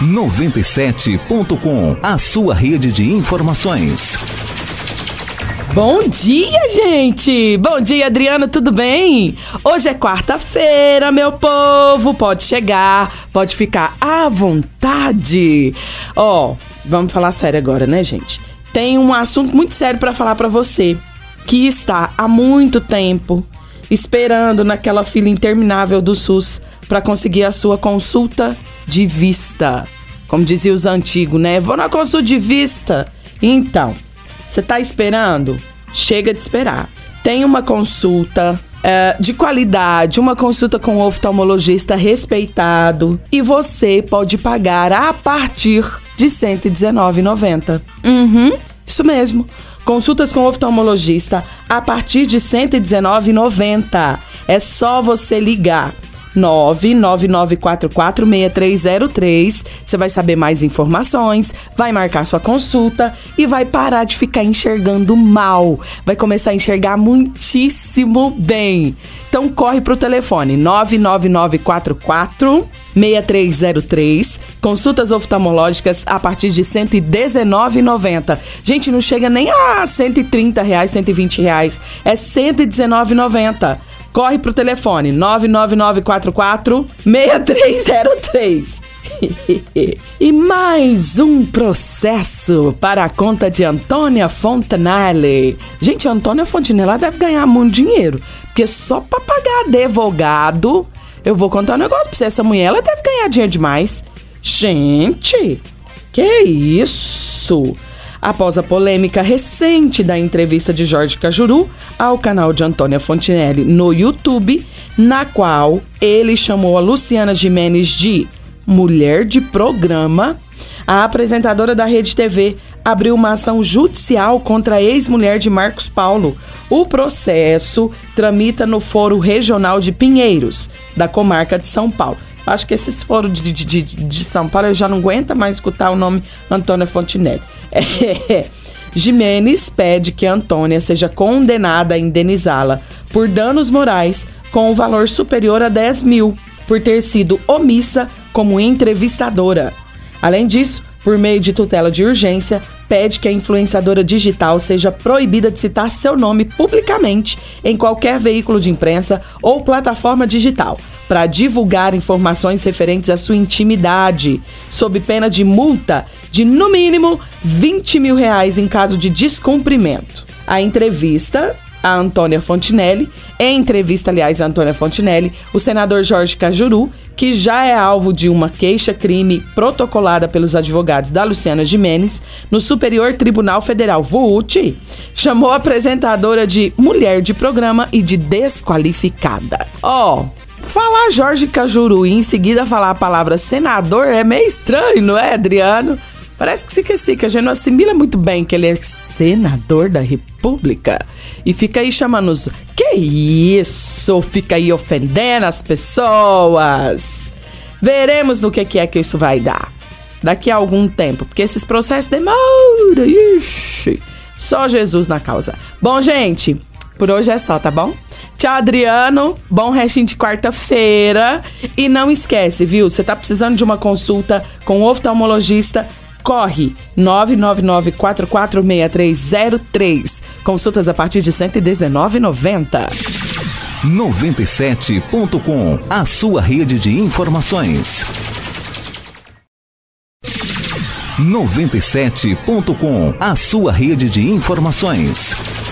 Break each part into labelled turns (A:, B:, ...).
A: 97.com, a sua rede de informações.
B: Bom dia, gente! Bom dia, Adriano, tudo bem? Hoje é quarta-feira, meu povo. Pode chegar, pode ficar à vontade. Ó, oh, vamos falar sério agora, né, gente? Tem um assunto muito sério para falar para você que está há muito tempo esperando naquela fila interminável do SUS para conseguir a sua consulta de vista. Como diziam os antigos, né? Vou na consulta de vista. Então, você está esperando? Chega de esperar. Tem uma consulta é, de qualidade, uma consulta com um oftalmologista respeitado e você pode pagar a partir de R$ 119,90. Uhum, isso mesmo. Consultas com oftalmologista a partir de R$ 119,90. É só você ligar 999446303. Você vai saber mais informações, vai marcar sua consulta e vai parar de ficar enxergando mal. Vai começar a enxergar muitíssimo bem. Então corre pro telefone 99944 6303. Consultas oftalmológicas a partir de R$ 119,90. Gente, não chega nem a 130 reais, 120 reais. É R$ 119,90 corre pro telefone 99944 6303. e mais um processo para a conta de Antônia Fontanelli. Gente, a Antônia Fontanelli deve ganhar muito dinheiro, porque só para pagar advogado, eu vou contar um negócio pra você, essa mulher ela deve ganhar dinheiro demais. Gente, que isso? após a polêmica recente da entrevista de Jorge Cajuru ao canal de Antônia Fontinelli no YouTube, na qual ele chamou a Luciana Jimenez de mulher de programa. A apresentadora da Rede TV abriu uma ação judicial contra a ex-mulher de Marcos Paulo. O processo tramita no Foro Regional de Pinheiros, da comarca de São Paulo. Acho que esses foros de, de, de, de São Paulo eu já não aguento mais escutar o nome Antônia Fontinelli. É. Jimenez pede que Antônia seja condenada a indenizá-la por danos morais com um valor superior a 10 mil por ter sido omissa como entrevistadora. Além disso, por meio de tutela de urgência, pede que a influenciadora digital seja proibida de citar seu nome publicamente em qualquer veículo de imprensa ou plataforma digital para divulgar informações referentes à sua intimidade, sob pena de multa de no mínimo 20 mil reais em caso de descumprimento. A entrevista a Antônia Fontinelli. Em entrevista, aliás, a Antônia Fontinelli, o senador Jorge Cajuru, que já é alvo de uma queixa-crime protocolada pelos advogados da Luciana Jimenez no Superior Tribunal Federal, VUT, chamou a apresentadora de mulher de programa e de desqualificada. Ó, oh, falar Jorge Cajuru e em seguida falar a palavra senador é meio estranho, não é, Adriano? Parece que fica assim, que a gente não assimila muito bem que ele é senador da República. E fica aí chamando os. Que isso? Fica aí ofendendo as pessoas. Veremos no que, que é que isso vai dar. Daqui a algum tempo. Porque esses processos demoram. Ixi. Só Jesus na causa. Bom, gente, por hoje é só, tá bom? Tchau, Adriano. Bom restinho de quarta-feira. E não esquece, viu? Você tá precisando de uma consulta com um oftalmologista? corre 999-446303. Consultas a partir de R$ 119,90.
A: 97.com, a sua rede de informações. 97.com, a sua rede de informações.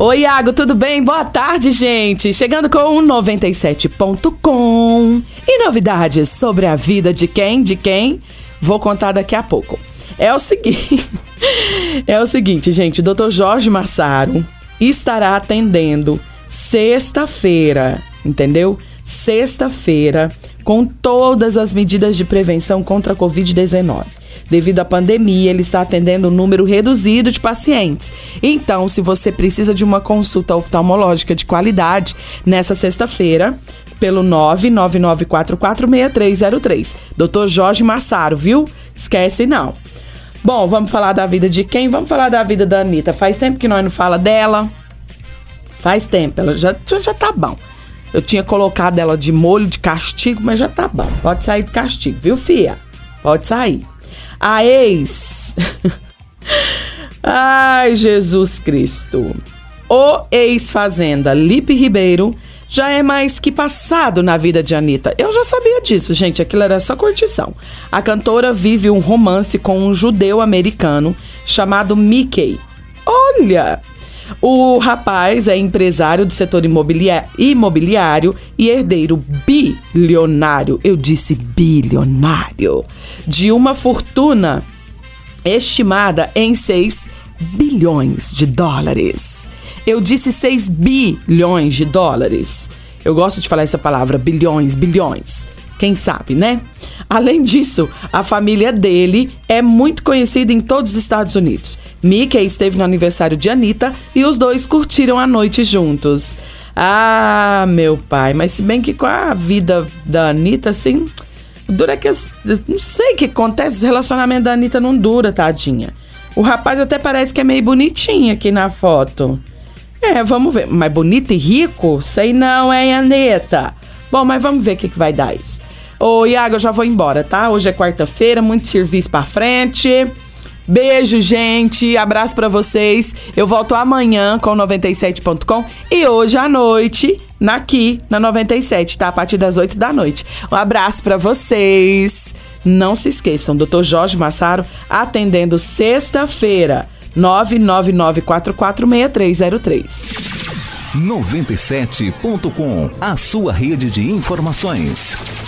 B: Oi, Iago, tudo bem? Boa tarde, gente. Chegando com o 97.com e novidades sobre a vida de quem? De quem? Vou contar daqui a pouco. É o seguinte, é o seguinte, gente, Dr. Jorge Massaro estará atendendo sexta-feira, entendeu? Sexta-feira, com todas as medidas de prevenção contra a Covid-19. Devido à pandemia, ele está atendendo um número reduzido de pacientes. Então, se você precisa de uma consulta oftalmológica de qualidade, nessa sexta-feira, pelo 999446303. Dr. Jorge Massaro, viu? Esquece não. Bom, vamos falar da vida de quem? Vamos falar da vida da Anitta. Faz tempo que nós não fala dela. Faz tempo, ela já, já tá bom. Eu tinha colocado ela de molho de castigo, mas já tá bom. Pode sair de castigo, viu, fia? Pode sair. A ex. Ai, Jesus Cristo. O ex-fazenda Lipe Ribeiro já é mais que passado na vida de Anitta. Eu já sabia disso, gente, aquilo era só curtição. A cantora vive um romance com um judeu americano chamado Mickey. Olha! O rapaz é empresário do setor imobiliário e herdeiro bilionário, eu disse bilionário, de uma fortuna estimada em 6 bilhões de dólares. Eu disse 6 bilhões de dólares. Eu gosto de falar essa palavra, bilhões, bilhões. Quem sabe, né? Além disso, a família dele é muito conhecida em todos os Estados Unidos. Mickey esteve no aniversário de Anitta e os dois curtiram a noite juntos. Ah, meu pai, mas se bem que com a vida da Anitta, assim, dura que. Não sei o que acontece, o relacionamento da Anitta não dura, tadinha. O rapaz até parece que é meio bonitinho aqui na foto. É, vamos ver. Mas bonito e rico? Sei não, hein, Anitta? Bom, mas vamos ver o que, que vai dar isso. Ô, Iago, eu já vou embora, tá? Hoje é quarta-feira, muito serviço pra frente. Beijo, gente. Abraço para vocês. Eu volto amanhã com 97.com e hoje à noite aqui na 97, tá? A partir das 8 da noite. Um abraço para vocês. Não se esqueçam, Dr. Jorge Massaro atendendo sexta-feira, 999446303.
A: 97.com, a sua rede de informações.